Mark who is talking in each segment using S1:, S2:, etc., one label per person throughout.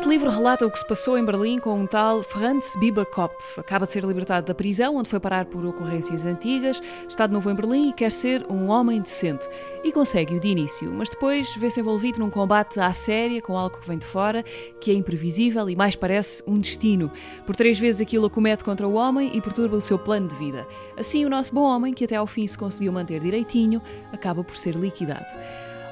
S1: Este livro relata o que se passou em Berlim com um tal Franz Bieberkopf. Acaba de ser libertado da prisão, onde foi parar por ocorrências antigas, está de novo em Berlim e quer ser um homem decente. E consegue-o de início, mas depois vê-se envolvido num combate à séria com algo que vem de fora, que é imprevisível e mais parece um destino. Por três vezes aquilo acomete contra o homem e perturba o seu plano de vida. Assim, o nosso bom homem, que até ao fim se conseguiu manter direitinho, acaba por ser liquidado.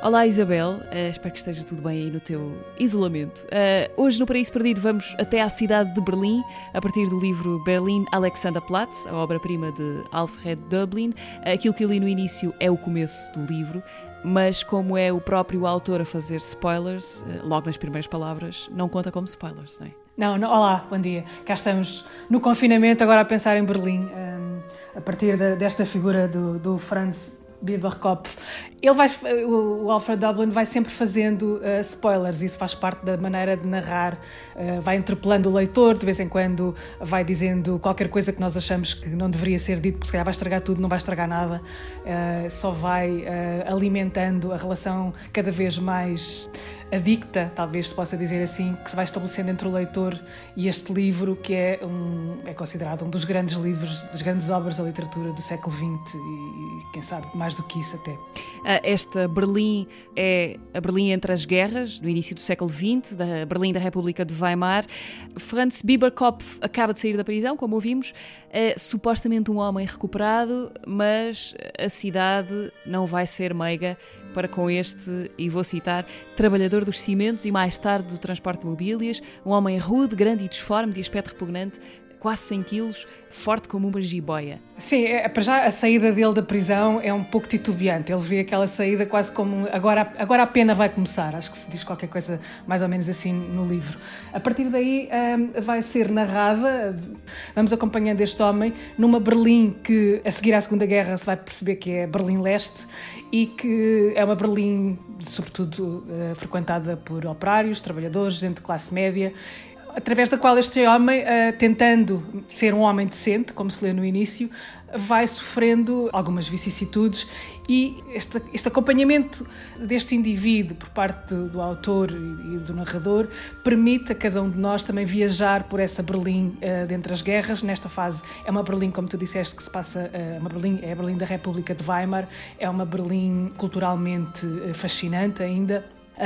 S1: Olá Isabel, uh, espero que esteja tudo bem aí no teu isolamento. Uh, hoje no Paraíso Perdido vamos até à cidade de Berlim, a partir do livro Berlin Alexanderplatz, a obra-prima de Alfred Dublin. Uh, aquilo que eu li no início é o começo do livro, mas como é o próprio autor a fazer spoilers, logo nas primeiras palavras, não conta como spoilers, não é?
S2: Não, não, olá, bom dia. Cá estamos no confinamento, agora a pensar em Berlim, um, a partir de, desta figura do, do Franz Bieberkopf. Ele vai, o Alfred Dublin vai sempre fazendo uh, spoilers, isso faz parte da maneira de narrar, uh, vai interpelando o leitor, de vez em quando vai dizendo qualquer coisa que nós achamos que não deveria ser dito, porque se calhar vai estragar tudo, não vai estragar nada, uh, só vai alimentando a relação cada vez mais adicta, talvez se possa dizer assim, que se vai estabelecendo entre o leitor e este livro, que é, um, é considerado um dos grandes livros, das grandes obras da literatura do século XX e, quem sabe, mais do que isso até.
S1: Ah, esta Berlim é a Berlim entre as guerras, no início do século XX, da Berlim da República de Weimar. Franz Bieberkopf acaba de sair da prisão, como ouvimos, é supostamente um homem recuperado, mas a cidade não vai ser meiga para com este, e vou citar, trabalhador dos cimentos e mais tarde do transporte de mobílias, um homem rude, grande e disforme, de aspecto repugnante, quase 100 quilos, forte como uma jiboia.
S2: Sim, é, para já a saída dele da prisão é um pouco titubeante. Ele vê aquela saída quase como agora, agora a pena vai começar. Acho que se diz qualquer coisa mais ou menos assim no livro. A partir daí um, vai ser narrada, vamos acompanhando este homem numa Berlim que a seguir à Segunda Guerra se vai perceber que é Berlim Leste e que é uma Berlim sobretudo uh, frequentada por operários, trabalhadores, gente de classe média através da qual este homem, uh, tentando ser um homem decente, como se lê no início, vai sofrendo algumas vicissitudes e este, este acompanhamento deste indivíduo por parte do, do, autor e do narrador permite a cada um de nós também viajar por essa Berlim uh, dentre as guerras. Nesta fase é uma Berlim, como tu disseste, que se passa, uh, uma Berlim, é a Berlim da República de Weimar, é uma Berlim culturalmente uh, fascinante ainda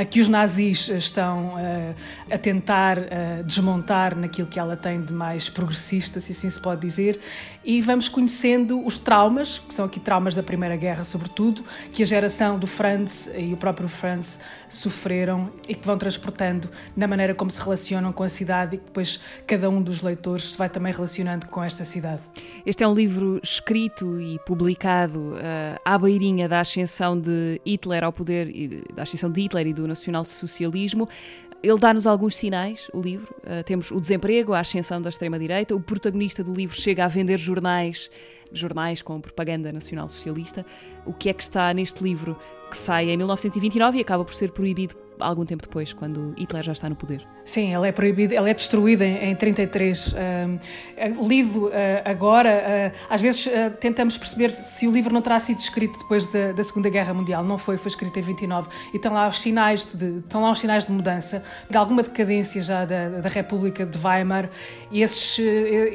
S2: que os nazis estão uh, a tentar uh, desmontar naquilo que ela tem de mais progressista, se assim se pode dizer, e vamos conhecendo os traumas, que são aqui traumas da Primeira Guerra, sobretudo, que a geração do Franz e o próprio Franz sofreram e que vão transportando na maneira como se relacionam com a cidade e que depois cada um dos leitores se vai também relacionando com esta cidade.
S1: Este é um livro escrito e publicado uh, à beirinha da ascensão de Hitler ao poder, da ascensão de Hitler e do nacionalsocialismo. Ele dá-nos alguns sinais, o livro. Uh, temos o desemprego, a ascensão da extrema-direita. O protagonista do livro chega a vender jornais, jornais com propaganda nacional-socialista. O que é que está neste livro que sai em 1929 e acaba por ser proibido algum tempo depois, quando Hitler já está no poder.
S2: Sim, ela é proibida, ela é destruída em, em 33. Uh, lido uh, agora, uh, às vezes uh, tentamos perceber se o livro não terá sido escrito depois da, da, Segunda Guerra Mundial. Não foi, foi escrito em 29. E estão lá os sinais de, estão lá os sinais de mudança, de alguma decadência já da, da República de Weimar. E esses,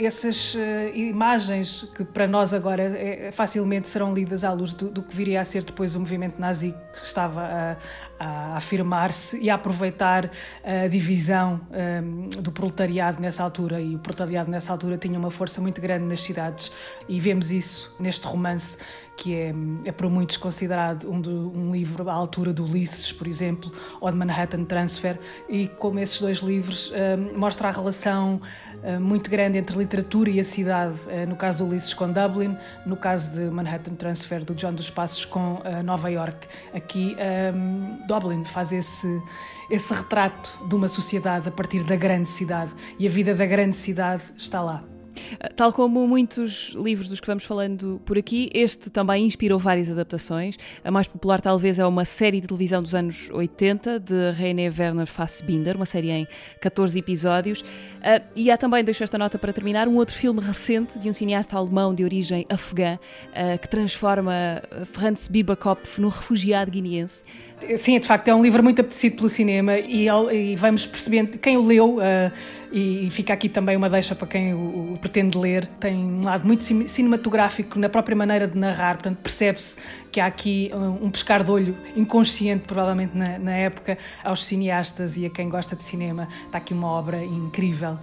S2: essas imagens que para nós agora é, facilmente serão lidas à luz do, do, que viria a ser depois o movimento nazi que estava a, a afirmar-se e a aproveitar a divisão um, do proletariado nessa altura. E o proletariado nessa altura tinha uma força muito grande nas cidades, e vemos isso neste romance que é, é por muitos considerado um, do, um livro à altura do Ulisses, por exemplo, ou de Manhattan Transfer, e como esses dois livros um, a relação um, muito grande entre literatura e a cidade, uh, no caso do Ulisses com Dublin, no caso de Manhattan Transfer do John dos Passos com uh, Nova York. Aqui um, Dublin faz esse esse retrato de uma sociedade a partir da grande cidade e a vida da grande cidade está lá.
S1: Tal como muitos livros dos que vamos falando por aqui, este também inspirou várias adaptações. A mais popular, talvez, é uma série de televisão dos anos 80 de René Werner Fassbinder, uma série em 14 episódios. Uh, e há também, deixo esta nota para terminar, um outro filme recente de um cineasta alemão de origem afegã uh, que transforma Franz Bibakopf num refugiado guineense.
S2: Sim, de facto, é um livro muito apetecido pelo cinema e, e vamos percebendo quem o leu. Uh, e fica aqui também uma deixa para quem o, o, pretende ler. Tem um lado muito cinematográfico na própria maneira de narrar, portanto, percebe-se que há aqui um, um pescar de olho inconsciente, provavelmente na, na época, aos cineastas e a quem gosta de cinema. Está aqui uma obra incrível.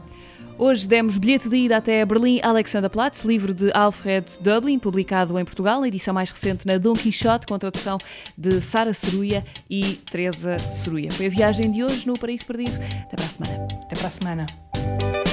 S1: Hoje demos bilhete de ida até Berlim Alexanderplatz, livro de Alfred Dublin, publicado em Portugal, a edição mais recente na Dom Quixote, com tradução de Sara Ceruia e Teresa Ceruia. Foi a viagem de hoje no Paraíso Perdido. Até para a semana.
S2: Até para a semana.